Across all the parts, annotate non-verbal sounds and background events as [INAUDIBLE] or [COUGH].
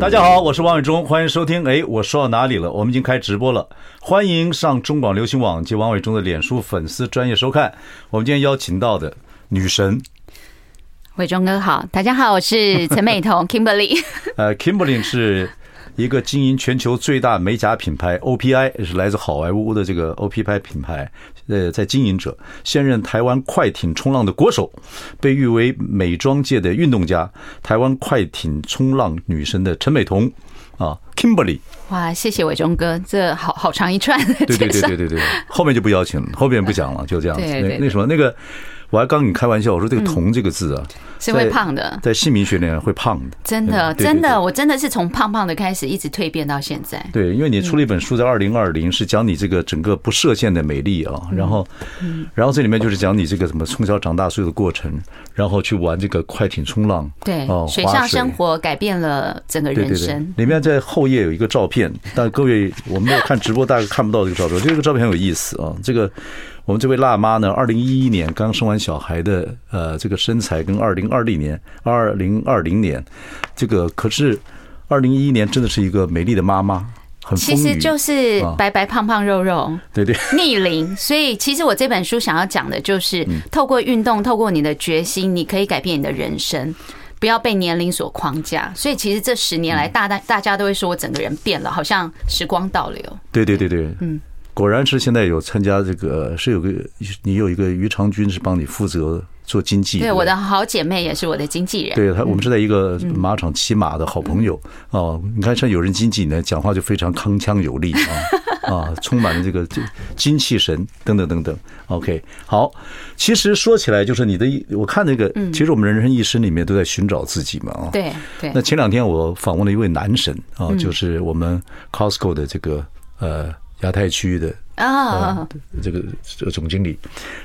大家好，我是王伟忠，欢迎收听。哎，我说到哪里了？我们已经开直播了，欢迎上中广流行网及王伟忠的脸书粉丝专业收看。我们今天邀请到的女神，伟忠哥好，大家好，我是陈美彤 Kimberly。[LAUGHS] 呃，Kimberly 是。一个经营全球最大美甲品牌 OPI，也是来自好莱坞的这个 OPI 品牌，呃，在经营者，现任台湾快艇冲浪的国手，被誉为美妆界的运动家，台湾快艇冲浪女神的陈美彤啊，Kimberly。哇，谢谢伟忠哥，这好好长一串。对对对对对对，后面就不邀请了，后面不讲了，就这样子。那那什么那个。我还刚跟你开玩笑，我说这个“彤”这个字啊，是会胖的，在姓名学里面会胖的。真的，真的，我真的是从胖胖的开始，一直蜕变到现在。对，因为你出了一本书，在二零二零是讲你这个整个不设限的美丽啊，然后，然后这里面就是讲你这个什么从小长大所有的过程，然后去玩这个快艇冲浪，对，水上生活改变了整个人生。里面在后页有一个照片，但各位我们没有看直播，大概看不到这个照片。这个照片很有意思啊，这个。我们这位辣妈呢，二零一一年刚生完小孩的，呃，这个身材跟二零二零年、二零二零年，这个可是二零一一年真的是一个美丽的妈妈，很其实就是白白胖胖肉肉，[LAUGHS] 对对，[LAUGHS] 逆龄。所以其实我这本书想要讲的就是，透过运动，透过你的决心，你可以改变你的人生，不要被年龄所框架。所以其实这十年来，大大大家都会说我整个人变了，好像时光倒流。对对对对，嗯。果然是现在有参加这个，是有个你有一个于长军是帮你负责做经纪，对，我的好姐妹也是我的经纪人。对她，我们是在一个马场骑马的好朋友哦。你看，像有人经纪呢，讲话就非常铿锵有力啊 [LAUGHS] 啊，充满了这个精气神等等等等。OK，好，其实说起来就是你的，我看那个，其实我们人生一生里面都在寻找自己嘛啊。对对。那前两天我访问了一位男神啊，就是我们 Costco 的这个呃。亚太区的啊，这个这个总经理，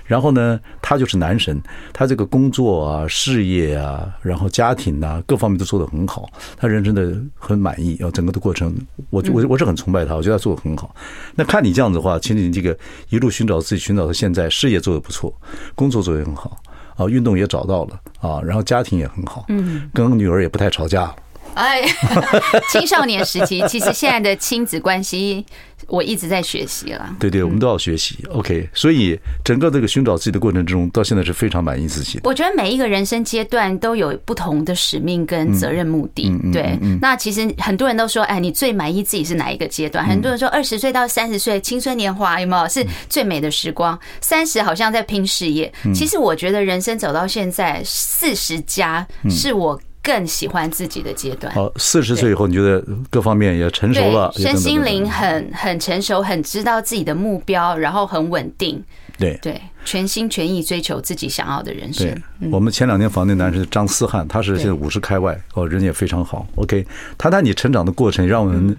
然后呢，他就是男神，他这个工作啊、事业啊，然后家庭啊，各方面都做得很好，他人生的很满意，然后整个的过程，我我我是很崇拜他，我觉得他做得很好。那看你这样子的话，其实你这个一路寻找自己，寻找到现在，事业做得不错，工作做得很好啊，运动也找到了啊，然后家庭也很好，嗯，跟女儿也不太吵架。哎，[LAUGHS] 青少年时期，其实现在的亲子关系。我一直在学习了，对对，我们都要学习。OK，所以整个这个寻找自己的过程之中，到现在是非常满意自己的。我觉得每一个人生阶段都有不同的使命跟责任目的。对，那其实很多人都说，哎，你最满意自己是哪一个阶段？很多人说二十岁到三十岁青春年华有没有是最美的时光？三十好像在拼事业。其实我觉得人生走到现在四十加是我。更喜欢自己的阶段。好，四十岁以后，你觉得各方面也成熟了，身心灵很很成熟，很知道自己的目标，然后很稳定。对对，全心全意追求自己想要的人生。对，我们前两天访那男生张思翰，他是现在五十开外哦，人也非常好。OK，谈谈你成长的过程，让我们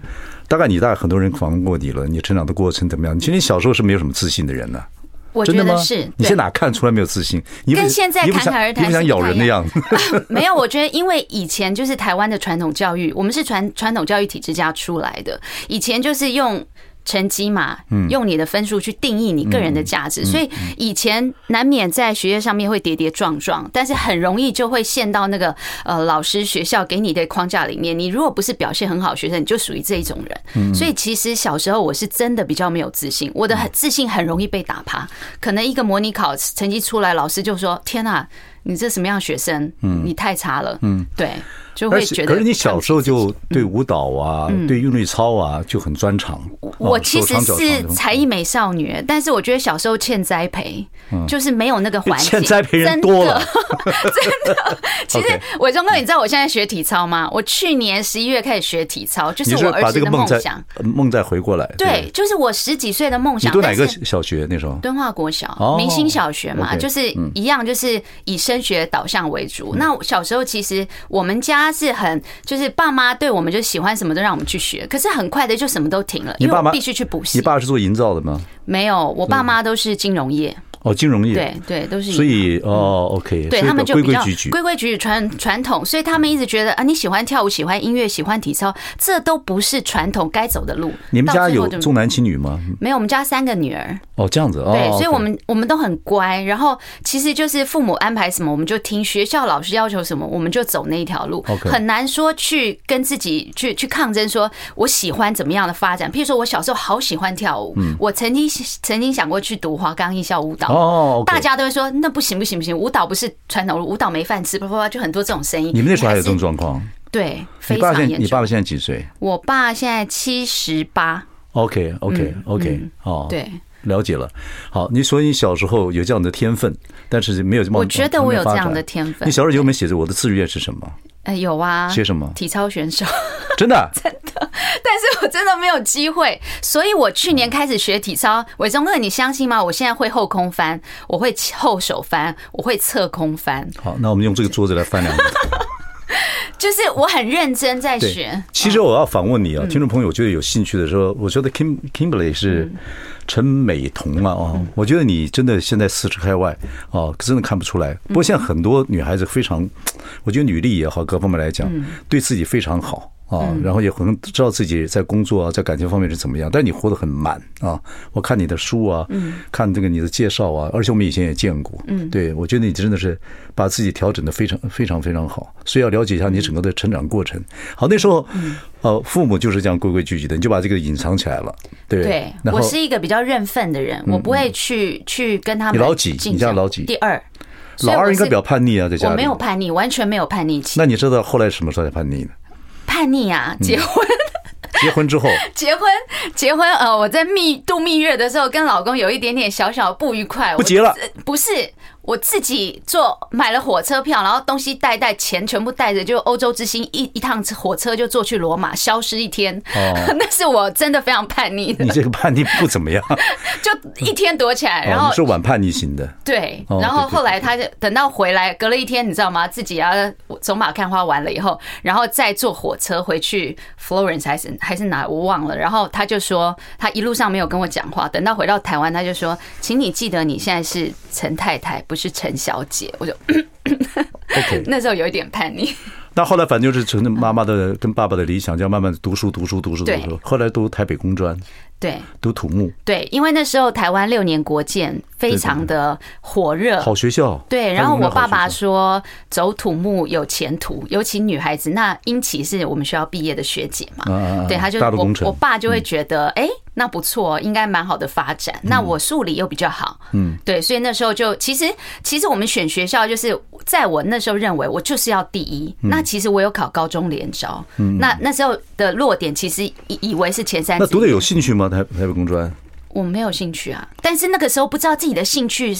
大概你大概很多人访问过你了，你成长的过程怎么样？其实你小时候是没有什么自信的人呢。我觉得是，你现在哪看出来没有自信？跟现在侃侃而谈，你不想咬人的样子？[LAUGHS] [LAUGHS] 没有，我觉得因为以前就是台湾的传统教育，我们是传传统教育体制下出来的，以前就是用。成绩嘛，用你的分数去定义你个人的价值，所以以前难免在学业上面会跌跌撞撞，但是很容易就会陷到那个呃老师学校给你的框架里面。你如果不是表现很好的学生，你就属于这一种人。所以其实小时候我是真的比较没有自信，我的自信很容易被打趴。可能一个模拟考成绩出来，老师就说：“天哪，你这什么样学生？你太差了。”嗯，对。就会觉得，可是你小时候就对舞蹈啊，对韵律操啊就很专长。我其实是才艺美少女，但是我觉得小时候欠栽培，就是没有那个环境。欠栽培人多了，真的。[LAUGHS] 其实伟忠哥，你知道我现在学体操吗？我去年十一月开始学体操，就是我儿时的梦想。梦再回过来，对，就是我十几岁的梦想。你读哪个小学那时候？敦化国小，明星小学嘛，就是一样，就是以升学导向为主。那小时候其实我们家。家是很就是爸妈对我们就喜欢什么都让我们去学，可是很快的就什么都停了，因为我必须去补习。你爸是做营造的吗？没有，我爸妈都是金融业。哦，金融业对对都是，所以哦，OK，对他们就比较规规矩矩、传传统，所以他们一直觉得啊，你喜欢跳舞、喜欢音乐、喜欢体操，这都不是传统该走的路。你们家有重男轻女吗？没有，我们家三个女儿。哦，这样子，对，所以我们我们都很乖。然后其实就是父母安排什么，我们就听；学校老师要求什么，我们就走那一条路。很难说去跟自己去去抗争，说我喜欢怎么样的发展。譬如说我小时候好喜欢跳舞，我曾经曾经想过去读华冈艺校舞蹈。哦，大家都会说那不行不行不行，舞蹈不是传统，舞蹈没饭吃，不不就很多这种声音。你们那时候还有这种状况？对，非常严重。你爸爸现在几岁？我爸现在七十八。OK OK OK，哦，对，了解了。好，你说你小时候有这样的天分，但是没有这么。我觉得我有这样的天分。你小时候有没有写着我的志愿是什么？呃，有啊。写什么？体操选手。[LAUGHS] 真的？[LAUGHS] 真的。但是我真的没有机会，所以我去年开始学体操。伟忠哥，你相信吗？我现在会后空翻，我会后手翻，我会侧空翻。好，那我们用这个桌子来翻两个。[LAUGHS] 就是我很认真在学。其实我要访问你啊，听众朋友，我觉得有兴趣的时候，我觉得 Kim Kimberly 是陈美彤啊，哦，我觉得你真的现在四十开外哦，真的看不出来。不过现在很多女孩子非常，我觉得女力也好，各方面来讲，对自己非常好。啊，然后也可能知道自己在工作啊，在感情方面是怎么样，但你活得很满啊。我看你的书啊，看这个你的介绍啊，而且我们以前也见过，嗯，对，我觉得你真的是把自己调整的非常非常非常好，所以要了解一下你整个的成长过程。好，那时候，呃，父母就是这样规规矩矩的，你就把这个隐藏起来了，对。对，我是一个比较认份的人，我不会去去跟他们。你老几？你家老几？第二。老二应该比较叛逆啊，在家里。我没有叛逆，完全没有叛逆期。那你知道后来什么时候才叛逆呢？叛逆啊！结婚，[LAUGHS] 结婚之后，结婚，结婚。呃，我在蜜度蜜月的时候，跟老公有一点点小小不愉快。不结了？不是。我自己坐买了火车票，然后东西带带，钱全部带着，就欧洲之星一一趟火车就坐去罗马，消失一天。哦，[LAUGHS] 那是我真的非常叛逆的。你这个叛逆不怎么样，[LAUGHS] 就一天躲起来，然后是晚叛逆型的。对，然后后来他就等到回来，隔了一天，你知道吗？自己啊走马看花完了以后，然后再坐火车回去 Florence 还是还是哪我忘了。然后他就说，他一路上没有跟我讲话，等到回到台湾，他就说，请你记得你现在是陈太太。不是陈小姐，我就 OK。[LAUGHS] 那时候有一点叛逆。那后来反正就是成妈妈的跟爸爸的理想，就要慢慢的读书读书读书读书。后来读台北工专，对，读土木，对，因为那时候台湾六年国建非常的火热，好学校。对，然后我爸爸说走土木有前途，尤其女孩子。那英奇是我们学校毕业的学姐嘛，对，他就我我爸就会觉得，哎。那不错，应该蛮好的发展。那我数理又比较好，嗯，对，所以那时候就其实其实我们选学校就是在我那时候认为我就是要第一。那其实我有考高中联招，那那时候的落点其实以以为是前三。那读的有兴趣吗？台台北工专？我没有兴趣啊，但是那个时候不知道自己的兴趣。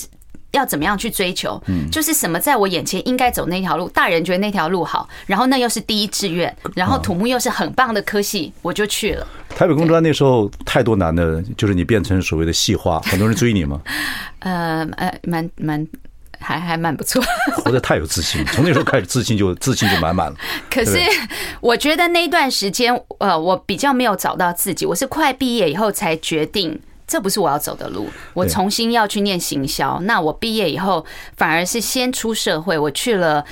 要怎么样去追求？嗯，就是什么在我眼前应该走那条路，大人觉得那条路好，然后那又是第一志愿，然后土木又是很棒的科系，我就去了。台北工专那时候太多男的，就是你变成所谓的系花，很多人追你吗？[LAUGHS] 呃呃，蛮蛮还还蛮不错，活得太有自信，从那时候开始自信就自信就满满了。[LAUGHS] 可是我觉得那段时间，呃，我比较没有找到自己，我是快毕业以后才决定。这不是我要走的路，我重新要去念行销。那我毕业以后，反而是先出社会，我去了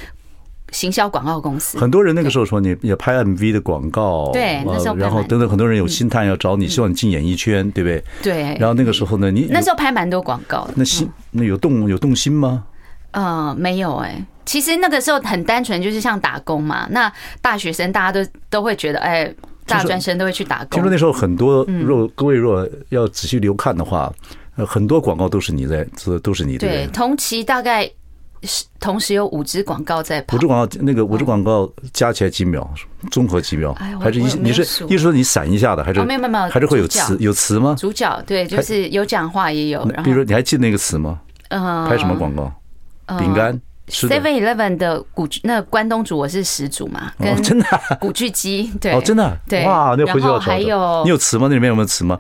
行销广告公司。很多人那个时候说你也拍 MV 的广告，对，那时候然后等等，很多人有心态要找你，希望你进演艺圈，对不对？对。然后那个时候呢，你那时候拍蛮多广告的。那心那有动有动心吗？呃，没有哎。其实那个时候很单纯，就是像打工嘛。那大学生大家都都会觉得，哎。大专生都会去打工。听说那时候很多，若各位若要仔细留看的话，呃很多广告都是你在，这都是你的。对，同期大概是同时有五支广告在跑。五支广告，那个五支广告加起来几秒？综合几秒？还是一你是一说你闪一下的，还是没有没有没有？还是会有词有词吗？主角对，就是有讲话也有。比如说，你还记得那个词吗？嗯，拍什么广告？饼干。Seven Eleven 的古巨那关东煮我是始祖嘛，跟真的古巨基对哦真的对哇，那回去要找。还有你有词吗？那里面有没有词吗？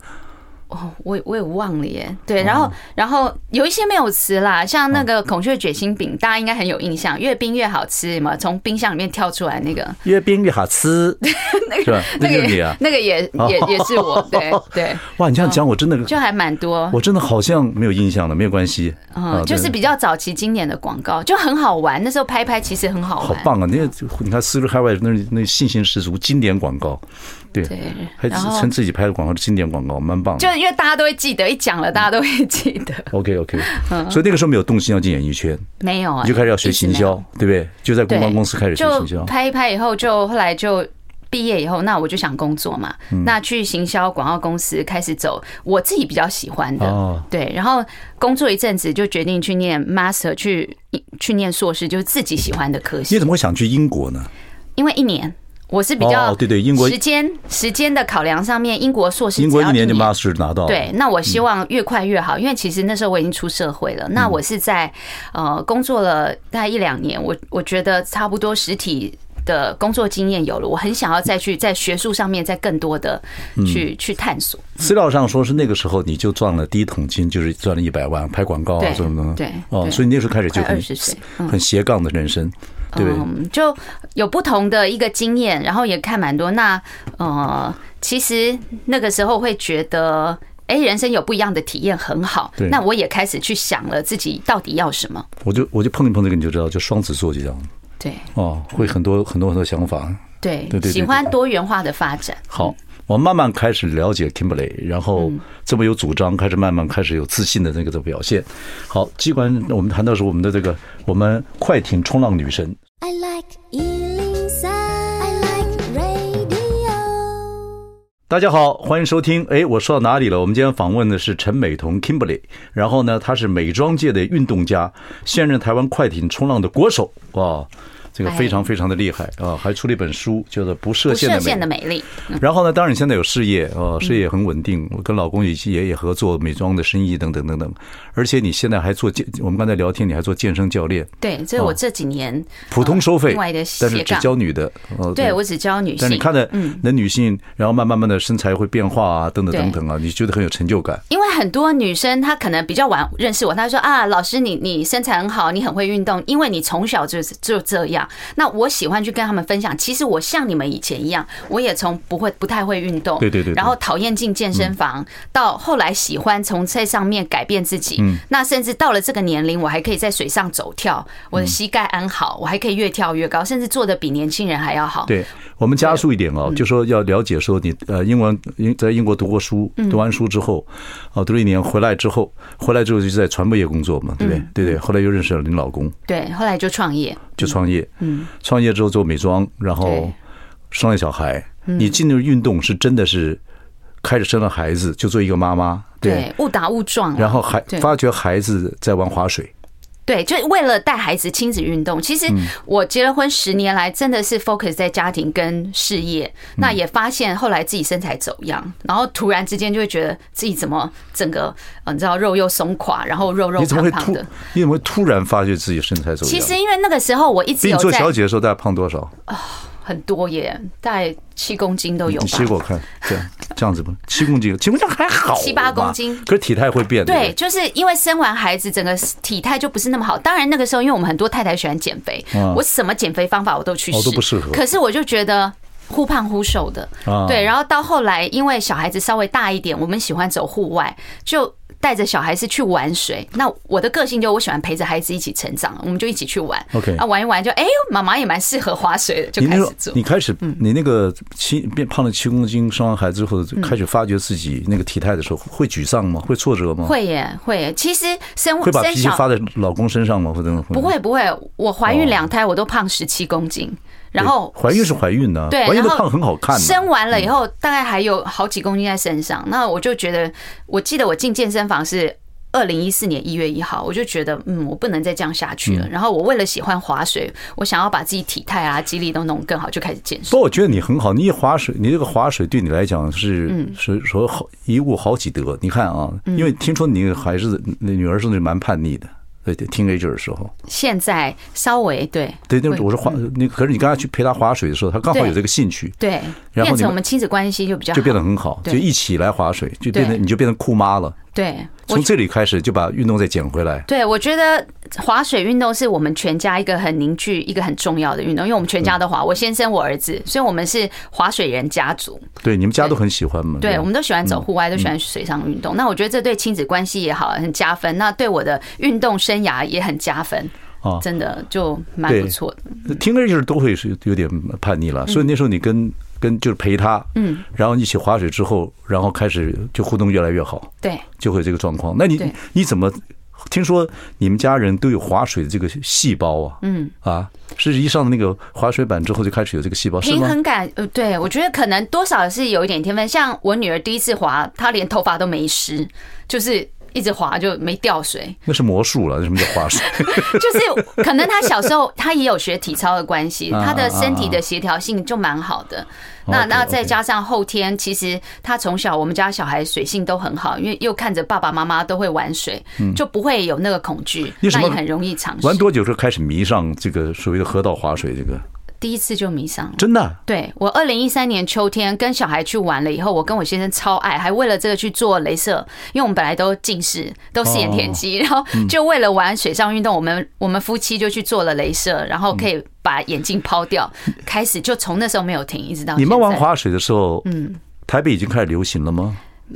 哦，我我也忘了耶。对，然后然后有一些没有词啦，像那个孔雀卷心饼，大家应该很有印象，越冰越好吃嘛，从冰箱里面跳出来那个，越冰越好吃，[LAUGHS] 那个那个你啊，那个也也也是我，对 [LAUGHS] 对。哇，你这样讲我真的就还蛮多，我真的好像没有印象了，没有关系。嗯，就是比较早期经典的广告，就很好玩，那时候拍拍其实很好玩，好棒啊！那个你看《丝路海外》那那信心十足，经典广告。对，还称自己拍的广告的经典广告，蛮棒的。就因为大家都会记得，一讲了大家都会记得。OK OK，所以那个时候没有动心要进演艺圈，没有啊，你就开始要学行销，对不对？就在公关公司开始学行销。拍一拍以后，就后来就毕业以后，那我就想工作嘛，那去行销广告公司开始走我自己比较喜欢的，对。然后工作一阵子，就决定去念 master，去去念硕士，就是自己喜欢的科系。你怎么会想去英国呢？因为一年。我是比较对对，英国时间时间的考量上面，英国硕士英国一年就 master 拿到。对，那我希望越快越好，因为其实那时候我已经出社会了。那我是在呃工作了大概一两年，我我觉得差不多实体的工作经验有了，我很想要再去在学术上面再更多的去去探索。资料上说是那个时候你就赚了第一桶金，就是赚了一百万拍广告啊什么的。对哦，所以那时候开始就很很斜杠的人生。对，嗯，就有不同的一个经验，然后也看蛮多。那呃，其实那个时候会觉得，哎，人生有不一样的体验很好。对，那我也开始去想了自己到底要什么。我就我就碰一碰这个你就知道，就双子座就这样。对，哦，会很多很多很多想法。对对对，喜欢多元化的发展。好。我慢慢开始了解 Kimberly，然后这么有主张，开始慢慢开始有自信的那个的表现。好，尽管我们谈到是我们的这个我们快艇冲浪女神。I like 103, I like radio。大家好，欢迎收听。哎，我说到哪里了？我们今天访问的是陈美彤 Kimberly，然后呢，她是美妆界的运动家，现任台湾快艇冲浪的国手。哇！这个非常非常的厉害啊！还出了一本书，叫做《不设限的美丽》。然后呢，当然你现在有事业啊，事业也很稳定，我跟老公以及爷爷合作美妆的生意等等等等。而且你现在还做健，我们刚才聊天，你还做健身教练。对，这是我这几年普通收费，另外的，但是只教女的。对，我只教女性。但你看的那女性，然后慢慢慢的身材会变化啊，等等等等啊，你觉得很有成就感。因为很多女生她可能比较晚认识我，她说啊，老师你你身材很好，你很会运动，因为你从小就就这样。那我喜。欢去跟他们分享，其实我像你们以前一样，我也从不会、不太会运动，对对对，然后讨厌进健身房，到后来喜欢从这上面改变自己。那甚至到了这个年龄，我还可以在水上走跳，我的膝盖安好，我还可以越跳越高，甚至做的比年轻人还要好。对，我们加速一点哦，就说要了解说你呃，英文英在英国读过书，读完书之后，哦，读了一年回来之后，回来之后就在传媒业工作嘛，对不对？对对，后来又认识了您老公，对，后来就创业。就创业，嗯，创业之后做美妆，然后生了小孩。你进入运动是真的是开始生了孩子，就做一个妈妈，对，误打误撞，然后还发觉孩子在玩滑水。对，就为了带孩子亲子运动。其实我结了婚十年来，真的是 focus 在家庭跟事业。那也发现后来自己身材走样，然后突然之间就会觉得自己怎么整个，你知道肉又松垮，然后肉肉胖胖的。你怎么会突然发觉自己身材走样？其实因为那个时候我一直有做小姐的时候大概胖多少？很多耶，大概七公斤都有。你切给我看，这样这样子吧，七公斤，七公斤还好，七八公斤。可是体态会变。对，就是因为生完孩子，整个体态就不是那么好。当然那个时候，因为我们很多太太喜欢减肥，我什么减肥方法我都去试，都不适合。可是我就觉得忽胖忽瘦的，对。然后到后来，因为小孩子稍微大一点，我们喜欢走户外，就。带着小孩子去玩水，那我的个性就我喜欢陪着孩子一起成长，我们就一起去玩。OK，啊，玩一玩就哎呦，妈妈也蛮适合划水的，就开始做。你开始，你那个七变胖了七公斤，生完孩子之后开始发觉自己那个体态的时候，会沮丧吗？会挫折吗？会耶，会耶。其实生会把脾气发在老公身上吗？或者不会不会，我怀孕两胎我都胖十七公斤。然后怀孕是怀孕呢，对，怀孕的胖很好看。生完了以后，大概还有好几公斤在身上。那我就觉得，我记得我进健身房是二零一四年一月一号，我就觉得，嗯，我不能再这样下去了。然后我为了喜欢划水，我想要把自己体态啊、肌力都弄更好，就开始健身。不过我觉得你很好，你一划水，你这个划水对你来讲是嗯是说好一物好几得。你看啊，因为听说你孩子那女儿是那蛮叛逆的。对对，teenager 的时候，现在稍微对。对，那我说滑，你可是你刚才去陪他划水的时候，他刚好有这个兴趣，对，然后变成我们亲子关系就比较就变得很好，就一起来划水，就变得你就变成酷妈了。对，从这里开始就把运动再捡回来。对，我觉得滑水运动是我们全家一个很凝聚、一个很重要的运动，因为我们全家都滑，我先生、我儿子，所以我们是滑水人家族。对，你们家都很喜欢嘛？对，我们都喜欢走户外，都喜欢水上运动。那我觉得这对亲子关系也好，很加分。那对我的运动生涯也很加分。啊，真的就蛮不错的。听着就是都会是有点叛逆了，所以那时候你跟。跟就是陪他，嗯，然后一起划水之后，然后开始就互动越来越好，对，就会有这个状况。那你你怎么听说你们家人都有划水的这个细胞啊？嗯啊，是一上那个划水板之后就开始有这个细胞，平衡感。呃，对，我觉得可能多少是有一点天分。像我女儿第一次滑，她连头发都没湿，就是。一直滑就没掉水，[LAUGHS] 那是魔术了。什么叫滑水？[LAUGHS] 就是可能他小时候他也有学体操的关系，他的身体的协调性就蛮好的。那那再加上后天，其实他从小我们家小孩水性都很好，因为又看着爸爸妈妈都会玩水，就不会有那个恐惧，那也很容易尝试。玩多久就开始迷上这个所谓的河道滑水这个？第一次就迷上了，真的。对，我二零一三年秋天跟小孩去玩了以后，我跟我先生超爱，还为了这个去做镭射，因为我们本来都近视，都是眼田肌，然后就为了玩水上运动，我们我们夫妻就去做了镭射，然后可以把眼镜抛掉，开始就从那时候没有停，一直到。你们玩滑水的时候，嗯，台北已经开始流行了吗？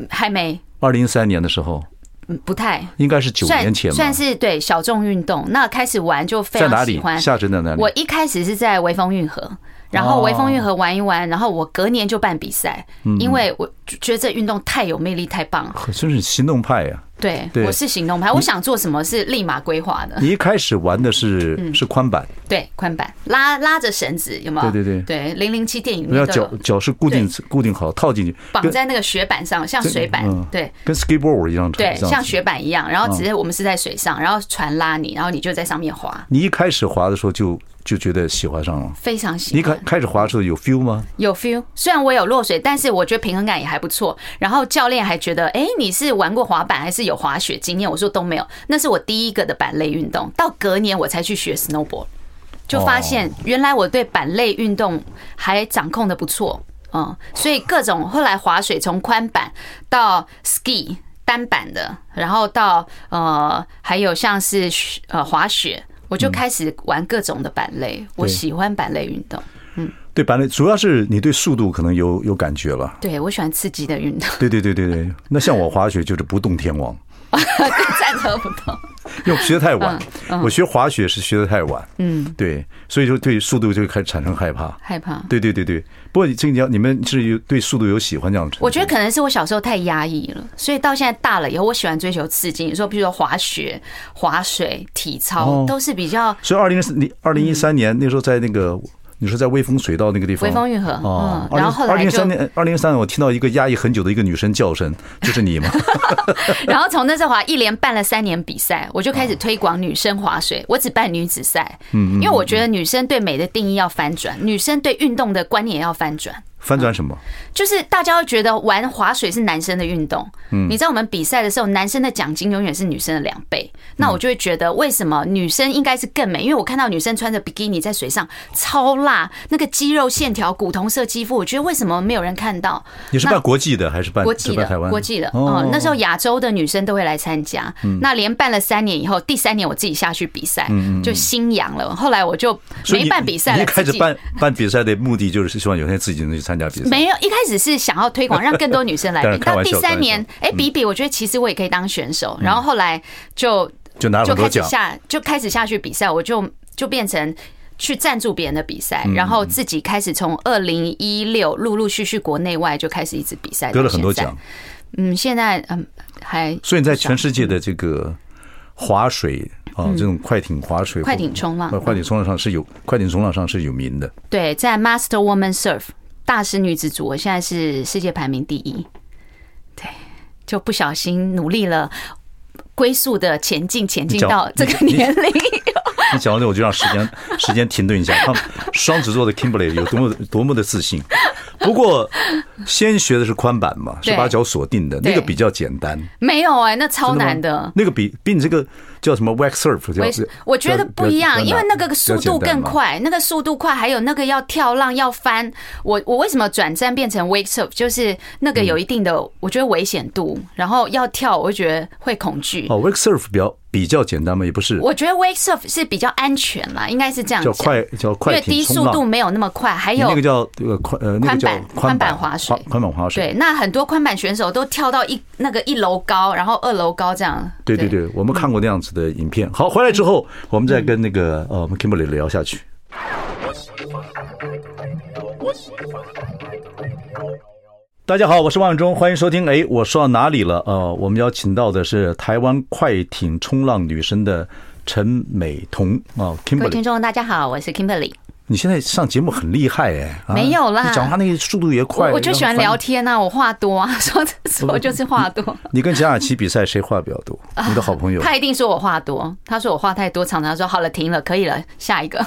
还没。二零一三年的时候。嗯，不太，应该是九年前吧，算是对小众运动。那开始玩就非常喜欢。在哪里？下沉在哪里？我一开始是在微风运河。然后微风运河玩一玩，然后我隔年就办比赛，因为我觉得这运动太有魅力，太棒了。真是行动派呀！对，我是行动派，我想做什么是立马规划的。你一开始玩的是是宽板，对，宽板拉拉着绳子，有没有？对对对对，零零七电影里面都有。脚脚是固定固定好，套进去，绑在那个雪板上，像水板，对，跟 skateboard 一样，对，像雪板一样。然后直接我们是在水上，然后船拉你，然后你就在上面滑。你一开始滑的时候就。就觉得喜欢上了，非常喜欢。你开开始滑的时候有 feel 吗？有 feel，虽然我有落水，但是我觉得平衡感也还不错。然后教练还觉得，哎，你是玩过滑板还是有滑雪经验？我说都没有，那是我第一个的板类运动。到隔年我才去学 snowboard，就发现原来我对板类运动还掌控的不错。嗯，所以各种后来滑水从宽板到 ski 单板的，然后到呃还有像是呃滑雪。我就开始玩各种的板类，我喜欢板类运动。嗯，对板类，主要是你对速度可能有有感觉了。对，我喜欢刺激的运动。对对对对对，那像我滑雪就是不动天王，[LAUGHS] 站着不动。因为学的太晚，我学滑雪是学的太晚。嗯，对，所以就对速度就开始产生害怕。害怕。对对对对。不过这个你们是有对速度有喜欢这样子？我觉得可能是我小时候太压抑了，所以到现在大了以后，我喜欢追求刺激。你说，比如说滑雪、滑水、体操，都是比较。所以二零你二零一三年那时候在那个。你说在微风水道那个地方，微风运河哦，然后后来二零三年，二零三年我听到一个压抑很久的一个女生叫声，就是你嘛。[LAUGHS] 然后从那时候滑一连办了三年比赛，我就开始推广女生滑水，我只办女子赛，嗯，因为我觉得女生对美的定义要翻转，女生对运动的观念也要翻转。翻转什么？就是大家会觉得玩划水是男生的运动。嗯，你知道我们比赛的时候，男生的奖金永远是女生的两倍。那我就会觉得，为什么女生应该是更美？因为我看到女生穿着比基尼在水上超辣，那个肌肉线条、古铜色肌肤，我觉得为什么没有人看到？你是办国际的还是办国际的？台湾国际的。嗯，那时候亚洲的女生都会来参加。那连办了三年以后，第三年我自己下去比赛，就心痒了。后来我就没办比赛了。一开始办办比赛的目的就是希望有一天自己能去参。没有，一开始是想要推广，[LAUGHS] 让更多女生来比。到第三年，哎，比比，我觉得其实我也可以当选手。然后后来就就拿了很多奖，就开始下就开始下去比赛，我就就变成去赞助别人的比赛，然后自己开始从二零一六陆陆续续国内外就开始一直比赛，得了很多奖。嗯，现在嗯还所以你在全世界的这个划水啊，这种快艇划水、快艇冲浪、快艇冲浪上是有快艇冲浪上是有名的。对，在 Master Woman Surf。大师女子组，我现在是世界排名第一，对，就不小心努力了，龟速的前进，前进到这个年龄。[LAUGHS] 你讲到这，我就让时间时间停顿一下。看双子座的 Kimberly 有多么多么的自信。不过，先学的是宽板嘛，是把脚锁定的，那个比较简单。没有哎，那超难的。那个比比你这个叫什么 wake surf？叫我觉得不一样，因为那个速度更快，那个速度快，还有那个要跳浪要翻。我我为什么转战变成 wake surf？就是那个有一定的，我觉得危险度，然后要跳，我就觉得会恐惧。哦，wake surf 比较。比较简单嘛？也不是。我觉得 wake surf 是比较安全啦，应该是这样。叫快叫快，因为低速度没有那么快。还有那个叫这个宽呃宽板宽板滑水，宽板滑水。对，那很多宽板选手都跳到一那个一楼高，然后二楼高这样。对对对，我们看过那样子的影片。好，回来之后我们再跟那个呃我们 Kimberly 聊下去。大家好，我是万忠，欢迎收听。哎，我说到哪里了？呃，我们邀请到的是台湾快艇冲浪女神的陈美彤啊，Kimberly。各位听众，大家好，我是 Kimberly。你现在上节目很厉害哎，没有啦，你讲话那个速度也快。我就喜欢聊天呐，我话多啊，[LAUGHS] 说说就是话多。你跟贾雅琪比赛，谁话比较多？你的好朋友。他一定说我话多，他说我话太多，常常说好了，停了，可以了，下一个。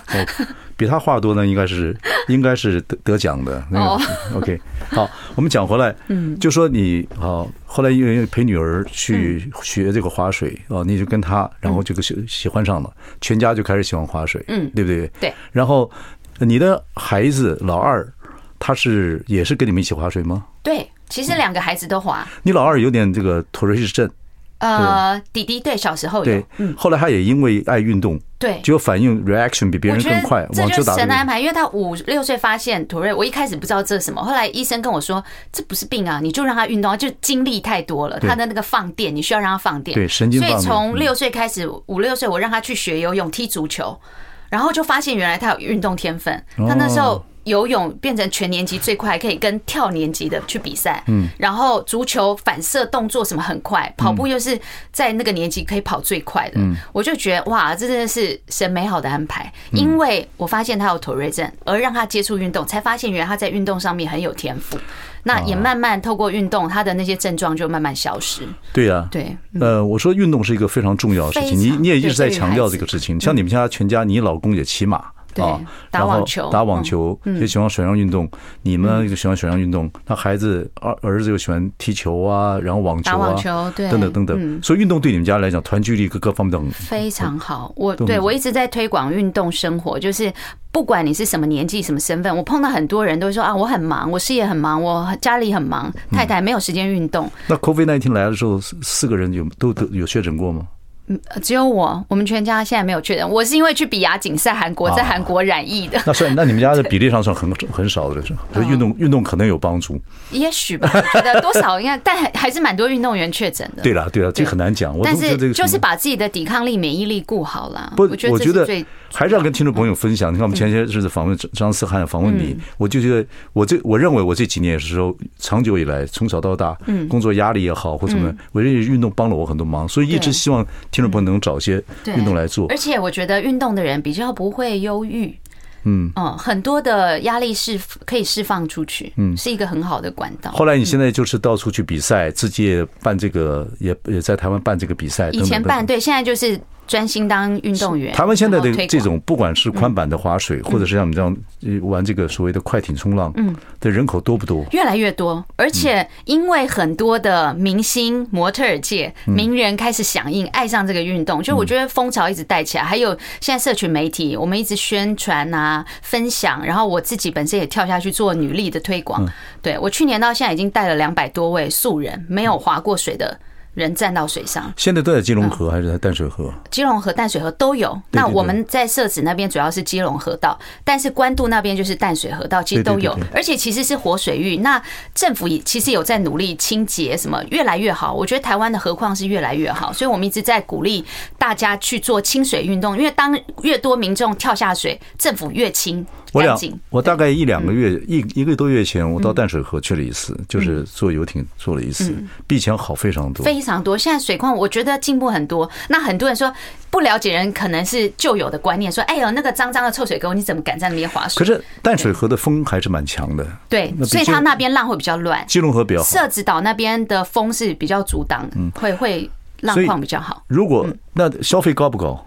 比他话多呢，应该是 [LAUGHS] 应该是得得奖的。哦，[LAUGHS] OK，好，我们讲回来，嗯，就说你啊，后来因为陪女儿去学这个划水啊，你就跟他，然后这个喜喜欢上了，全家就开始喜欢划水，嗯，对不对？对。然后你的孩子老二，他是也是跟你们一起划水吗？对，其实两个孩子都划。你老二有点这个妥瑞氏症。呃，弟弟对小时候有，对，嗯，后来他也因为爱运动，对，就反应 reaction 比别人更快，这就是神的安排。因为他五六岁发现妥瑞，我一开始不知道这是什么，后来医生跟我说这不是病啊，你就让他运动，就精力太多了，他的那个放电，你需要让他放电，对，神经。所以从六岁开始，五六岁我让他去学游泳、踢足球，然后就发现原来他有运动天分，他那时候。游泳变成全年级最快，可以跟跳年级的去比赛。嗯，然后足球反射动作什么很快，跑步又是在那个年级可以跑最快的。嗯，我就觉得哇，这真的是神美好的安排。因为我发现他有妥瑞症，而让他接触运动，才发现原来他在运动上面很有天赋。那也慢慢透过运动，他的那些症状就慢慢消失。对呀，对。呃，我说运动是一个非常重要的事情，你你也一直在强调这个事情。像你们家全家，你老公也骑马。对，打网球，打网球也喜欢水上运动。你们又喜欢水上运动，那孩子儿儿子又喜欢踢球啊，然后网球啊，等等等等。所以运动对你们家来讲，团聚力各各方面都很非常好。我对我一直在推广运动生活，就是不管你是什么年纪、什么身份，我碰到很多人都说啊，我很忙，我事业很忙，我家里很忙，太太没有时间运动。那 COVID 那一天来的时候，四个人有都都有确诊过吗？只有我，我们全家现在没有确诊。我是因为去比亚锦赛韩国，在韩国染疫的。那算，那你们家的比例上算很很少的，是吧？运动运动可能有帮助，也许吧。觉得多少应该，但还还是蛮多运动员确诊的。对了，对了，这很难讲。但是就是把自己的抵抗力、免疫力顾好了。不，我觉得还是要跟听众朋友分享。你看，我们前些日子访问张张思涵，访问你，我就觉得我这我认为我这几年也是说，长久以来从小到大，嗯工作压力也好或怎么，我认为运动帮了我很多忙，所以一直希望听众朋友能找些。运动来做，而且我觉得运动的人比较不会忧郁，嗯，嗯，很多的压力是可以释放出去，嗯，是一个很好的管道。后来你现在就是到处去比赛，自己也办这个，也也在台湾办这个比赛。以前办，对，现在就是。专心当运动员。台湾现在的这种，不管是宽板的划水，或者是像你这样玩这个所谓的快艇冲浪，嗯，的人口多不多？越来越多，而且因为很多的明星、模特儿界名人开始响应，爱上这个运动，就我觉得风潮一直带起来。还有现在社群媒体，我们一直宣传啊、分享，然后我自己本身也跳下去做女力的推广。对，我去年到现在已经带了两百多位素人，没有划过水的。人站到水上，现在都在基隆河还是在淡水河？基隆河、淡水河都有。那我们在社子那边主要是基隆河道，但是关渡那边就是淡水河道，其实都有。而且其实是活水域，那政府也其实有在努力清洁，什么越来越好。我觉得台湾的河况是越来越好，所以我们一直在鼓励大家去做清水运动，因为当越多民众跳下水，政府越清。我两，我大概一两个月，一一个多月前，我到淡水河去了一次，就是坐游艇坐了一次，比以前好非常多，非常多。现在水况我觉得进步很多。那很多人说不了解人，可能是旧有的观念，说哎呦那个脏脏的臭水沟，你怎么敢在那边划水？可是淡水河的风还是蛮强的，对，所以它那边浪会比较乱。基隆河比较好，社子岛那边的风是比较阻挡，会会浪况比较好。如果那消费高不高？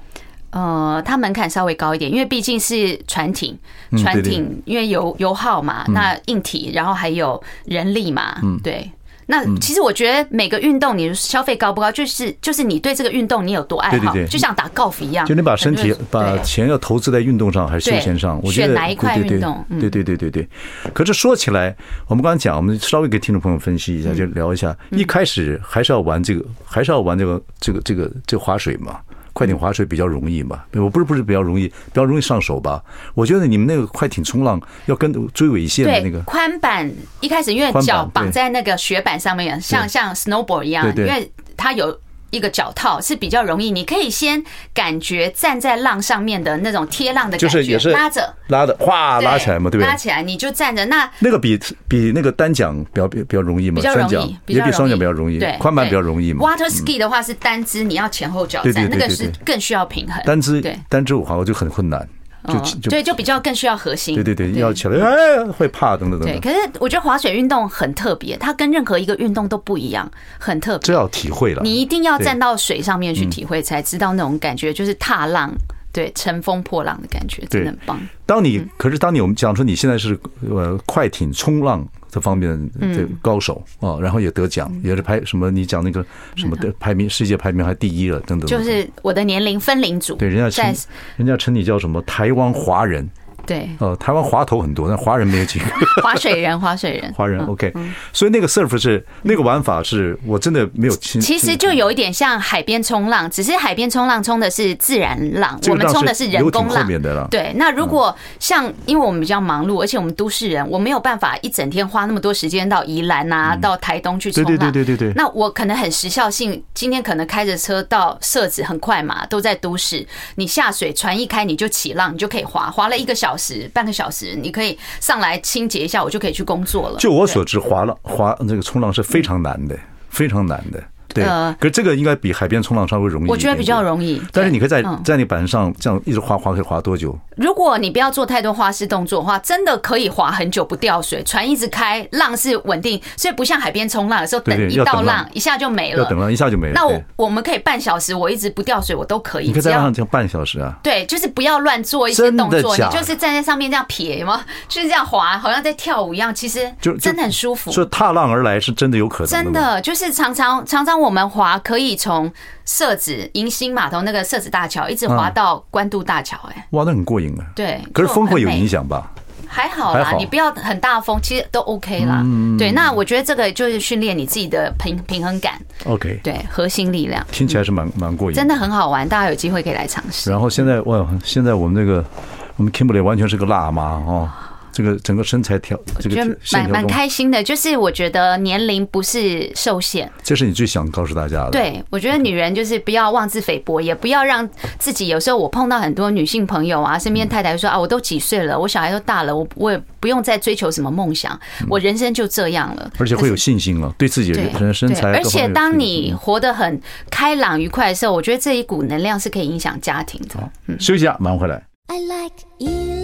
呃，它门槛稍微高一点，因为毕竟是船艇，船艇因为油油耗嘛，那硬体，然后还有人力嘛，对，那其实我觉得每个运动你消费高不高，就是就是你对这个运动你有多爱好，就像打高尔夫一样，就你把身体把钱要投资在运动上还是休闲上，我觉得选哪一块运动，对对对对对。可是说起来，我们刚才讲，我们稍微给听众朋友分析一下，就聊一下，一开始还是要玩这个，还是要玩这个这个这个这个划水嘛。快艇划水比较容易嘛？我不是不是比较容易，比较容易上手吧？我觉得你们那个快艇冲浪要跟追尾线的那个宽板，一开始因为脚绑在那个雪板上面，像像 snowboard 一样，因为它有。一个脚套是比较容易，你可以先感觉站在浪上面的那种贴浪的感觉，就是也是拉着拉的，哗拉起来嘛，对不对？拉起来你就站着，那那个比比那个单桨比较比较容易嘛，比较容易，也比双桨比较容易，对，宽板比较容易嘛。Water ski 的话是单支，你要前后脚站，那个是更需要平衡。单支对，单支我好像就很困难。就就对，就比较更需要核心。对对对，要起来哎，会怕等等等等。对，可是我觉得滑水运动很特别，它跟任何一个运动都不一样，很特别。这要体会了，你一定要站到水上面去体会，才知道那种感觉，就是踏浪，对，乘风破浪的感觉，真的很棒。当你可是当你我们讲说你现在是呃快艇冲浪。这方面的高手啊，然后也得奖，也是排什么？你讲那个什么的排名，世界排名还第一了，等等。就是我的年龄分龄组，对，人家称人家称你叫什么？台湾华人。对，呃，台湾滑头很多，但华人没有几个。滑水人，[LAUGHS] 滑水人，华人 OK。所以那个 surf 是那个玩法是我真的没有亲。其实就有一点像海边冲浪，只是海边冲浪冲的是自然浪，我们冲的是人工浪。对，那如果像因为我们比较忙碌，而且我们都市人，我没有办法一整天花那么多时间到宜兰啊，到台东去冲浪。对对对对对。那我可能很时效性，今天可能开着车到社子很快嘛，都在都市。你下水船一开你就起浪，你就可以滑，滑了一个小时，半个小时。你可以上来清洁一下，我就可以去工作了。就我所知，滑浪滑那个冲浪是非常难的，非常难的。对，可是这个应该比海边冲浪稍微容易。我觉得比较容易，但是你可以在在那板上这样一直滑滑，可以滑多久？如果你不要做太多花式动作的话，真的可以滑很久不掉水，船一直开，浪是稳定，所以不像海边冲浪的时候等一道浪一下就没了，要等浪一下就没了。那我我们可以半小时，我一直不掉水，我都可以。你可以在浪上这样半小时啊？对，就是不要乱做一些动作，你就是站在上面这样撇嘛，[LAUGHS] 就是这样滑，好像在跳舞一样，其实就真的很舒服。所以踏浪而来是真的有可能，真的就是常常常常我们滑可以。从社子迎新码头那个社子大桥一直滑到关渡大桥，哎，哇，那很过瘾啊！对，可是风会有影响吧？还好啦，你不要很大风，其实都 OK 啦。对，那我觉得这个就是训练你自己的平平衡感。OK，对，核心力量听起来是蛮蛮过瘾，真的很好玩，大家有机会可以来尝试。然后现在哇，现在我们那个我们 Kimberly 完全是个辣妈哦。这个整个身材调，这个蛮蛮开心的。就是我觉得年龄不是受限，这是你最想告诉大家的。对，我觉得女人就是不要妄自菲薄，也不要让自己。有时候我碰到很多女性朋友啊，身边太太说啊，我都几岁了，我小孩都大了，我我也不用再追求什么梦想，我人生就这样了。而且会有信心了，对自己的身材。而且当你活得很开朗愉快的时候，我觉得这一股能量是可以影响家庭的。嗯，休息一下，马上回来。I like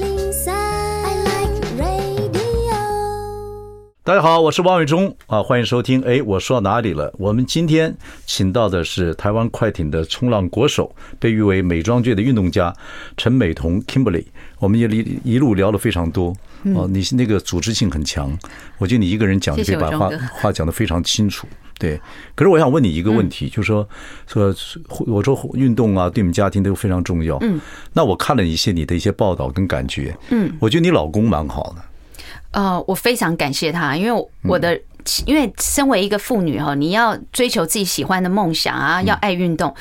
大家好，我是王伟忠啊，欢迎收听。哎，我说到哪里了？我们今天请到的是台湾快艇的冲浪国手，被誉为美妆界的运动家陈美彤 Kimberly。我们也一一路聊了非常多哦，你那个组织性很强，我觉得你一个人讲就可以把话话讲得非常清楚。对，可是我想问你一个问题，就是说说我说运动啊，对你们家庭都非常重要。嗯，那我看了一些你的一些报道跟感觉，嗯，我觉得你老公蛮好的。呃，我非常感谢他，因为我的，因为身为一个妇女哈，你要追求自己喜欢的梦想啊，要爱运动。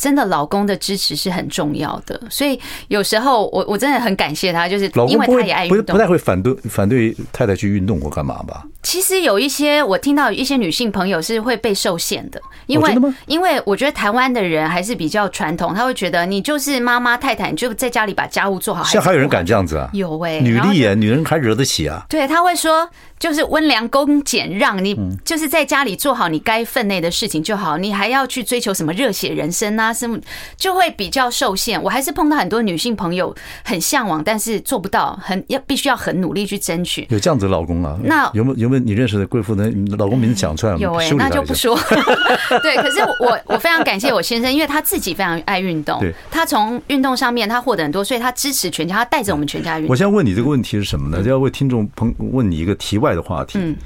真的，老公的支持是很重要的，所以有时候我我真的很感谢他，就是因为他也爱运动，不太会反对反对太太去运动或干嘛吧。其实有一些我听到一些女性朋友是会被受限的，因为因为我觉得台湾的人还是比较传统，他会觉得你就是妈妈太太，你就在家里把家务做好。现在还有人敢这样子啊？有哎，女力啊，女人还惹得起啊？对，他会说。就是温良恭俭让，你就是在家里做好你该分内的事情就好，你还要去追求什么热血人生啊？什么就会比较受限。我还是碰到很多女性朋友很向往，但是做不到，很要必须要很努力去争取。有这样子的老公啊？那有没有有没有你认识的贵妇呢？老公名字讲出来有哎，那就不说。[LAUGHS] 对，可是我我非常感谢我先生，因为他自己非常爱运动，他从运动上面他获得很多，所以他支持全家，他带着我们全家运动。我现在问你这个问题是什么呢？就要为听众朋问你一个题外的话题，嗯，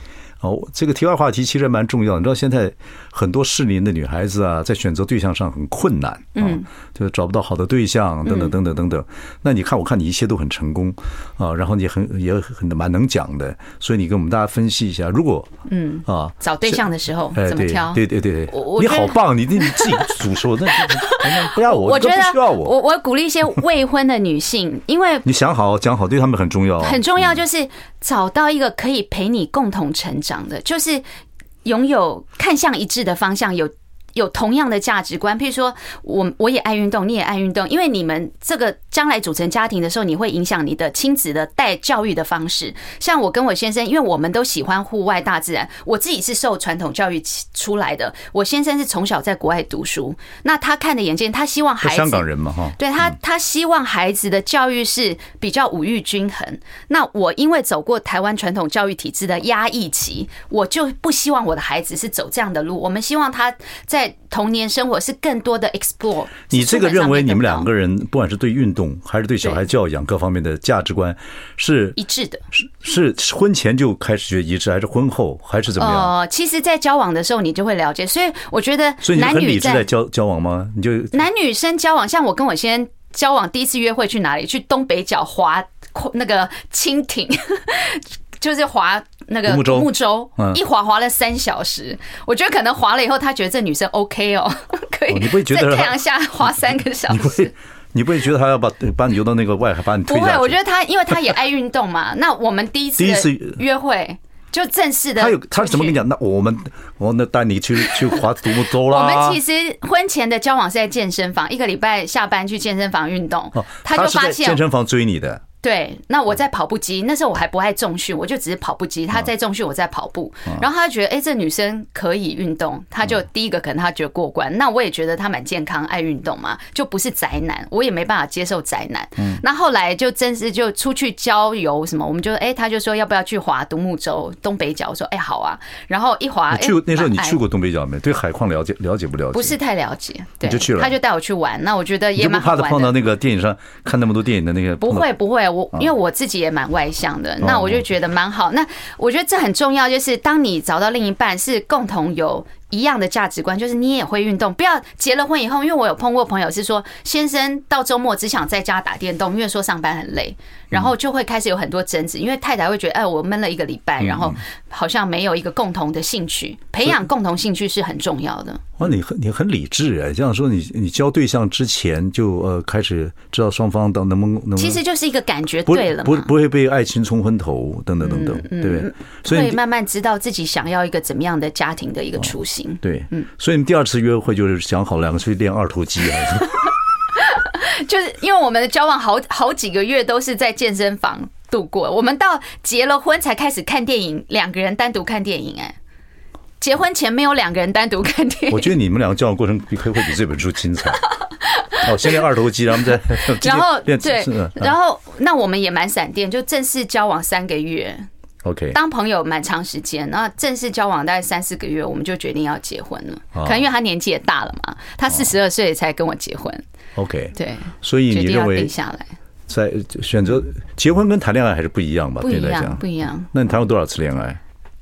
哦，这个题外话题其实蛮重要。你知道现在很多适龄的女孩子啊，在选择对象上很困难，嗯，就找不到好的对象，等等等等等等。那你看，我看你一切都很成功啊，然后你很也很蛮能讲的，所以你跟我们大家分析一下，如果嗯啊找对象的时候怎么挑？对对对对，你好棒，你你自己主说，那不要我，我觉得需要我，我我鼓励一些未婚的女性，因为你想好讲好，对他们很重要，很重要，就是找到一个可以陪你共同成长。的就是拥有看向一致的方向，有。有同样的价值观，譬如说，我我也爱运动，你也爱运动，因为你们这个将来组成家庭的时候，你会影响你的亲子的带教育的方式。像我跟我先生，因为我们都喜欢户外大自然，我自己是受传统教育出来的，我先生是从小在国外读书，那他看的眼界，他希望孩子香港人嘛哈，对他他希望孩子的教育是比较五育均衡。那我因为走过台湾传统教育体制的压抑期，我就不希望我的孩子是走这样的路，我们希望他在。童年生活是更多的 explore。你这个认为你们两个人不管是对运动还是对小孩教养各方面的价值观是一致的？是是婚前就开始觉得一致，还是婚后还是怎么样？哦，其实，在交往的时候你就会了解。所以我觉得，所以你很理智在交交往吗？你就男女生交往，像我跟我先交往第一次约会去哪里？去东北角划那个蜻蜓，就是划。那个独木舟，一划划了三小时，我觉得可能划了以后，他觉得这女生 OK 哦，[LAUGHS] 可以。你不会觉得在太阳下划三个小时？你不会，觉得他要把把你游到那个外海，把你推？不会，我觉得他，因为他也爱运动嘛。[LAUGHS] 那我们第一次第一次约会就正式的，他有他是怎么跟你讲？那我们我那带你去去划独木舟啦。我们其实婚前的交往是在健身房，一个礼拜下班去健身房运动。他就发现健身房追你的。对，那我在跑步机，那时候我还不爱重训，我就只是跑步机。他在重训，我在跑步。然后他觉得，哎，这女生可以运动，他就第一个可能他觉得过关。那我也觉得他蛮健康，爱运动嘛，就不是宅男。我也没办法接受宅男。那后来就真是就出去郊游什么，我们就哎，他就说要不要去划独木舟东北角？我说哎好啊。然后一划，去那时候你去过东北角没？对海况了解了解不了解？不是太了解，对，就去了。他就带我去玩，那我觉得也蛮好玩的。怕他碰到那个电影上看那么多电影的那个？不会不会，我因为我自己。也蛮外向的，那我就觉得蛮好。那我觉得这很重要，就是当你找到另一半是共同有一样的价值观，就是你也会运动，不要结了婚以后，因为我有碰过朋友是说，先生到周末只想在家打电动，因为说上班很累，然后就会开始有很多争执，因为太太会觉得，哎，我闷了一个礼拜，然后好像没有一个共同的兴趣，培养共同兴趣是很重要的。哇，你很你很理智哎，这样说你你交对象之前就呃开始知道双方能能不能，其实就是一个感觉对了，不不会被爱情冲昏头等等等等，对不对？所以慢慢知道自己想要一个怎么样的家庭的一个雏形。对，嗯，所以你第二次约会就是想好两个去练二头肌还是？[LAUGHS] 就是因为我们的交往好好几个月都是在健身房度过，我们到结了婚才开始看电影，两个人单独看电影。哎，结婚前没有两个人单独看电影。我觉得你们两个交往过程会会比这本书精彩。[LAUGHS] 哦，先练二头肌，然后再 [LAUGHS] 然后对，然后那我们也蛮闪电，就正式交往三个月。OK，当朋友蛮长时间，然后正式交往大概三四个月，我们就决定要结婚了。可能因为他年纪也大了嘛，他四十二岁才跟我结婚。OK，对，所以你认为定下来，在选择结婚跟谈恋爱还是不一样吧？不一样，不一样。那你谈过多少次恋爱？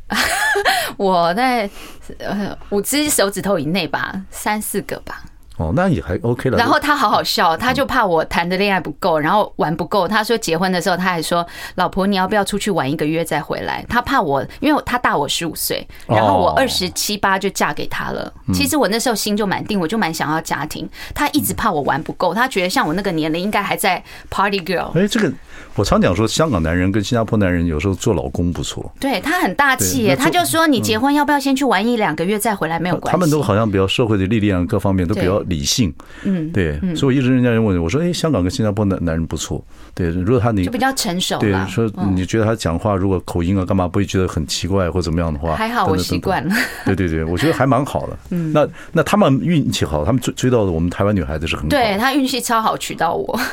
[LAUGHS] 我在呃五只手指头以内吧，三四个吧。哦，那也还 OK 了。然后他好好笑，他就怕我谈的恋爱不够，然后玩不够。他说结婚的时候，他还说：“老婆，你要不要出去玩一个月再回来？”他怕我，因为他大我十五岁，然后我二十七八就嫁给他了。其实我那时候心就蛮定，我就蛮想要家庭。他一直怕我玩不够，他觉得像我那个年龄应该还在 Party Girl。哎，这个我常讲说，香港男人跟新加坡男人有时候做老公不错。对，他很大气耶，他就说：“你结婚要不要先去玩一两个月再回来？没有关系。”他们都好像比较社会的历练，各方面都比较理性。嗯，对，所以我一直人家人问我说：“哎，香港跟新加坡男男人不错，对，如果他你就比较成熟，对，说你觉得他讲话如果口音啊干嘛不会觉得很奇怪或怎么样的话，还好我习惯了。对对对，我觉得还蛮好的。嗯，那那他们运气好，他们追追到的我们台湾女孩子是很好。对，他运气超好，娶到我。[LAUGHS]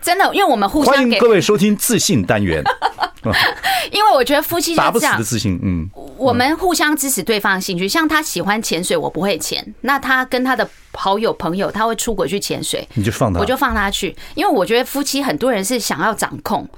真的，因为我们互相欢迎各位收听自信单元。[LAUGHS] 因为我觉得夫妻就这样我们互相支持对方的兴趣。像他喜欢潜水，我不会潜，那他跟他的好友朋友他会出国去潜水，你就放他，我就放他去。因为我觉得夫妻很多人是想要掌控，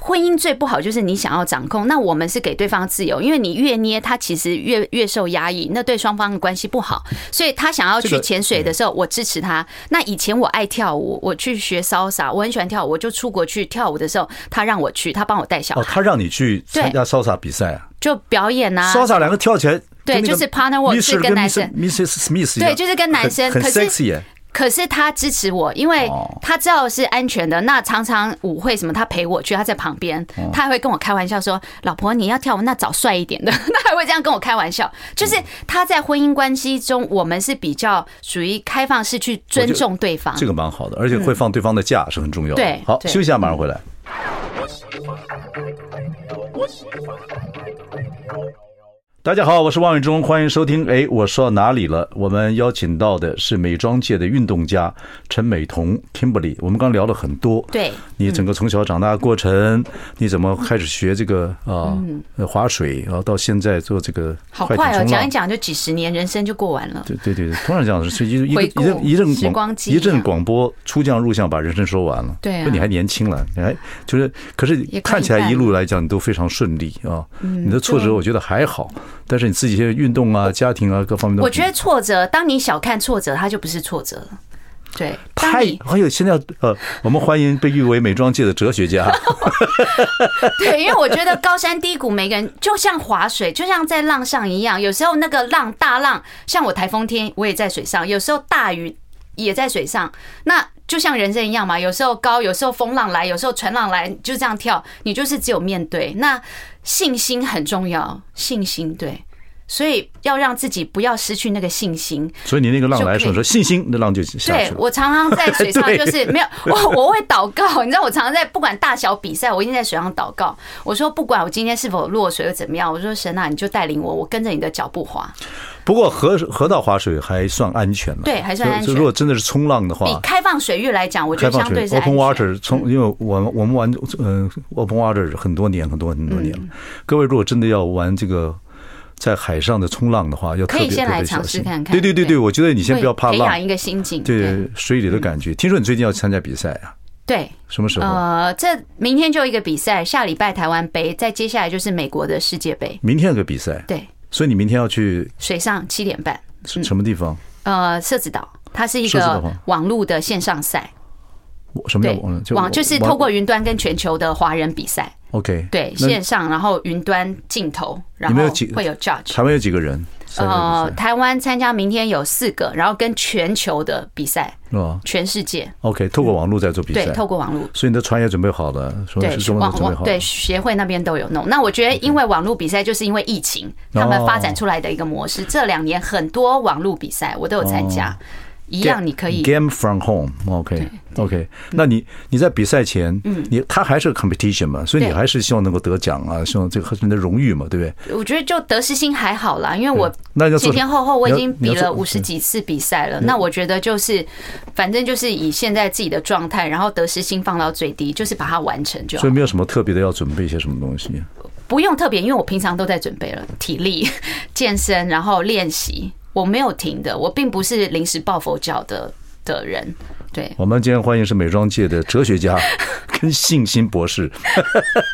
婚姻最不好就是你想要掌控，那我们是给对方自由，因为你越捏他，其实越越受压抑，那对双方的关系不好。所以他想要去潜水的时候，我支持他。那以前我爱跳舞，我去学 salsa，我很喜欢跳舞，我就出国去跳舞的时候，他让我去，他帮我带小孩。哦，他让你去参加 salsa 比赛啊？就表演啊，salsa 两个跳起来，对，就是 partner work 是跟男生，Mrs. Smith 对，就是跟男生，很 sexy 可是他支持我，因为他知道是安全的。那常常舞会什么，他陪我去，他在旁边，他还会跟我开玩笑说：“老婆，你要跳舞，那找帅一点的。[LAUGHS] ”他还会这样跟我开玩笑。就是他在婚姻关系中，我们是比较属于开放式去尊重对方，这个蛮好的，而且会放对方的假是很重要的。对，好，休息一下，马上回来。大家好，我是王伟忠，欢迎收听。哎，我说到哪里了？我们邀请到的是美妆界的运动家陈美彤 Kimberly。我们刚聊了很多，对你整个从小长大的过程，你怎么开始学这个啊划水，然后到现在做这个，好快哦，讲一讲就几十年，人生就过完了。对对对对，突然讲是一一 [LAUGHS] 一阵一阵广一阵广播出将入相，把人生说完了。对，你还年轻了，你还就是，可是看起来一路来讲你都非常顺利啊。你的挫折我觉得还好。但是你自己现在运动啊、家庭啊各方面都，我觉得挫折，当你小看挫折，它就不是挫折了。对，太还有现在呃，我们欢迎被誉为美妆界的哲学家。[LAUGHS] 对，因为我觉得高山低谷，每个人就像划水，就像在浪上一样。有时候那个浪大浪，像我台风天我也在水上；有时候大雨也在水上。那就像人生一样嘛，有时候高，有时候风浪来，有时候船浪来，就这样跳。你就是只有面对那。信心很重要，信心对，所以要让自己不要失去那个信心。所以你那个浪来的时候说信心，那浪就下去了。对，我常常在水上 [LAUGHS] 就是没有我，我会祷告。你知道，我常常在不管大小比赛，我一定在水上祷告。我说，不管我今天是否落水又怎么样，我说神啊，你就带领我，我跟着你的脚步滑。不过河河道滑水还算安全了，对，还算安全。就如果真的是冲浪的话，比开放水域来讲，我觉得相对是。Open water 冲，因为我我们玩嗯 Open water 很多年很多很多年了。各位如果真的要玩这个在海上的冲浪的话，要特别可以先来尝试看看。对对对对，我觉得你先不要怕浪，培养一个心境，对水里的感觉。听说你最近要参加比赛啊？对，什么时候？呃，这明天就一个比赛，下礼拜台湾杯，再接下来就是美国的世界杯。明天有个比赛，对，所以你明天要去水上七点半。什么地方？呃，社子岛，它是一个网络的线上赛。什么叫网络？网就是透过云端跟全球的华人比赛。OK，对，线上，然后云端镜头，然后会有 judge。台湾有几个人？呃，台湾参加明天有四个，然后跟全球的比赛，全世界。OK，透过网络在做比赛，对，透过网络。所以你的船也准备好了，对，网网对协会那边都有弄。那我觉得，因为网络比赛就是因为疫情，他们发展出来的一个模式。这两年很多网络比赛我都有参加。一样，你可以 game from home，OK，OK。那你你在比赛前，嗯，你他还是 competition 嘛，所以你还是希望能够得奖啊，希望这个你的荣誉嘛，对不对？我觉得就得失心还好啦，因为我前前后后我已经比了五十几次比赛了。那我觉得就是，反正就是以现在自己的状态，然后得失心放到最低，就是把它完成就好。所以没有什么特别的要准备一些什么东西？不用特别，因为我平常都在准备了，体力、[LAUGHS] 健身，然后练习。我没有停的，我并不是临时抱佛脚的的人。对，我们今天欢迎是美妆界的哲学家 [LAUGHS] 跟信心博士。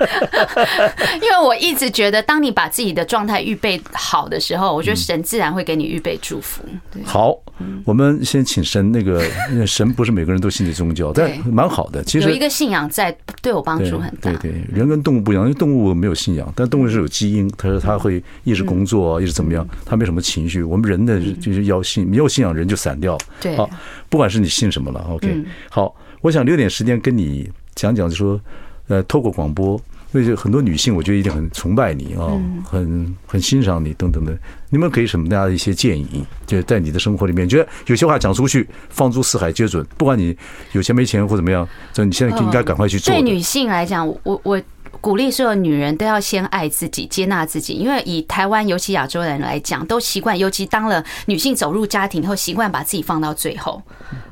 [LAUGHS] 因为我一直觉得，当你把自己的状态预备好的时候，我觉得神自然会给你预备祝福。好，我们先请神。那个神不是每个人都信的宗教，但蛮好的。其实有一个信仰在对我帮助很大。对对，人跟动物不一样，因为动物没有信仰，但动物是有基因，它说它会一直工作，一直怎么样，它没什么情绪。我们人的就是要信，没有信仰人就散掉。对，好，不管是你信什么了。OK，好，我想留点时间跟你讲讲，就说，呃，透过广播，因为很多女性，我觉得一定很崇拜你啊，很很欣赏你等等的。你们可以什么大家的一些建议？就在你的生活里面，觉得有些话讲出去，放诸四海皆准。不管你有钱没钱或怎么样，就你现在应该赶快去做。对女性来讲，我我鼓励所有女人都要先爱自己、接纳自己，因为以台湾尤其亚洲人来讲，都习惯，尤其当了女性走入家庭以后，习惯把自己放到最后。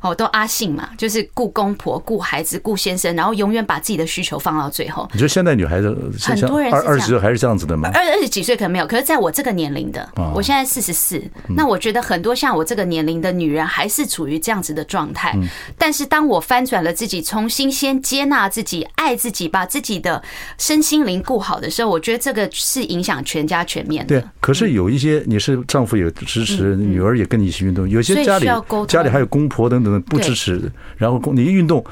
哦，都阿信嘛，就是顾公婆、顾孩子、顾先生，然后永远把自己的需求放到最后。你说现在女孩子很多人二二十岁还是这样子的吗？二二十几岁可能没有，可是在我这个年龄的，我现在四十四，那我觉得很多像我这个年龄的女人还是处于这样子的状态。但是当我翻转了自己，重新先接纳自己、爱自己，把自己的身心灵顾好的时候，我觉得这个是影响全家全面的。对，可是有一些你是丈夫也支持，女儿也跟你一起运动，有些家里家里还有公婆等等不支持，然后你一运动，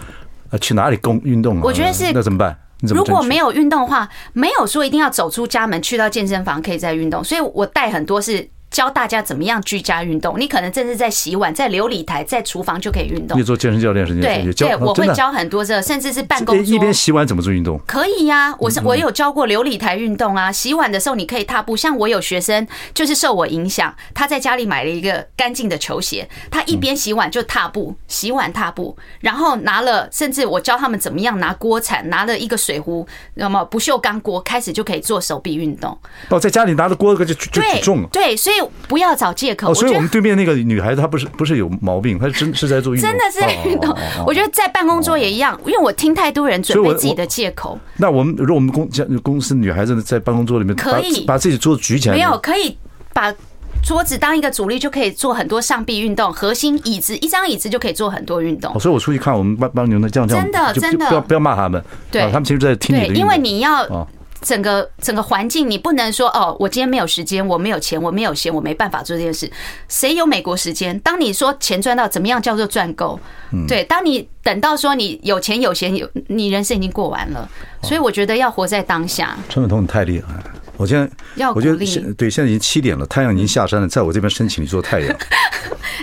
啊，去哪里公运动啊？我觉得是，那怎么办？如果没有运动的话，没有说一定要走出家门去到健身房可以再运动，所以我带很多是。教大家怎么样居家运动，你可能正是在洗碗，在琉璃台，在厨房就可以运动。你做健身教练是？对对，我会教很多这，甚至是办公桌一边洗碗怎么做运动？可以呀，我是我有教过琉璃台运动啊。洗碗的时候你可以踏步，像我有学生就是受我影响，他在家里买了一个干净的球鞋，他一边洗碗就踏步，洗碗踏步，然后拿了，甚至我教他们怎么样拿锅铲，拿了一个水壶，那么不锈钢锅，开始就可以做手臂运动。哦，在家里拿着锅就就举重了。对，所以。不要找借口。所以我们对面那个女孩子，她不是不是有毛病，她真是在做运动，真的是在运动。我觉得在办公桌也一样，因为我听太多人准备自己的借口。那我们如果我们公公司女孩子在办公桌里面，可以把自己桌子举起来，没有可以把桌子当一个主力，就可以做很多上臂运动，核心椅子一张椅子就可以做很多运动。所以我出去看我们帮帮你们这样这样，真的真的不要不要骂他们，对，他们其实在听你的，因为你要。整个整个环境，你不能说哦，我今天没有时间，我没有钱，我没有闲，我没办法做这件事。谁有美国时间？当你说钱赚到，怎么样叫做赚够？对，当你等到说你有钱有闲有，你人生已经过完了。所以我觉得要活在当下。陈伟彤，你太厉害了！我现在我觉得对现在已经七点了，太阳已经下山了，在我这边申请你做太阳。[LAUGHS]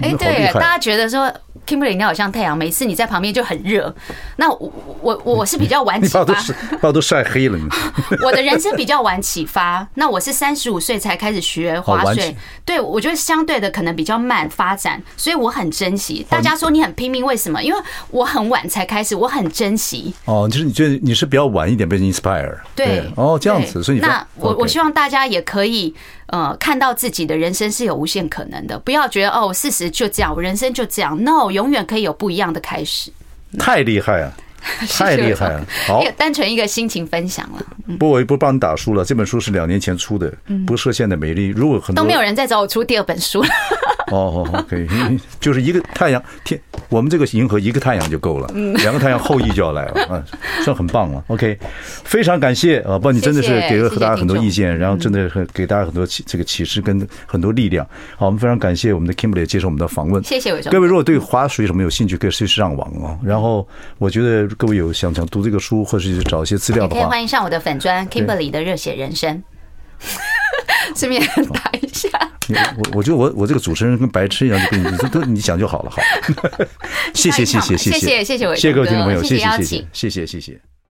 哎，对，大家觉得说。Kimberly，你好像太阳，每次你在旁边就很热。那我我我是比较晚 [LAUGHS] 启发，[LAUGHS] 把我都晒黑了。[LAUGHS] 我的人生比较晚启发，那我是三十五岁才开始学滑水。对，我觉得相对的可能比较慢发展，所以我很珍惜。大家说你很拼命，为什么？因为我很晚才开始，我很珍惜。哦，就是你觉得你是比较晚一点被 inspire。对，哦，这样子，所以那我我希望大家也可以。呃，看到自己的人生是有无限可能的，不要觉得哦，事实就这样，我人生就这样。No，永远可以有不一样的开始。太厉害 [LAUGHS] 了，太厉害了！好，单纯一个心情分享了。不，我也不帮你打书了。这本书是两年前出的，不设限的美丽。如果很多都没有人再找我出第二本书了。哦哦，可以，[LAUGHS] 就是一个太阳天，我们这个银河一个太阳就够了，两个太阳后羿就要来了，[LAUGHS] 啊，算很棒了。OK，非常感谢啊，不，你真的是给了大家很多意见，然后真的很给大家很多启这个启示跟很多力量。好，我们非常感谢我们的 Kimberly 接受我们的访问，谢谢伟忠。各位如果对滑水什么有兴趣，可以随时上网啊。然后我觉得各位有想想读这个书，或者是找一些资料的话，可以欢迎上我的粉砖 Kimberly 的热血人生。[LAUGHS] 顺便打一下。我我觉得我我这个主持人跟白痴一样，就跟你都你讲就好了，好。[LAUGHS] 谢谢谢谢谢谢谢谢谢各位听众朋友，谢谢谢谢谢谢谢谢。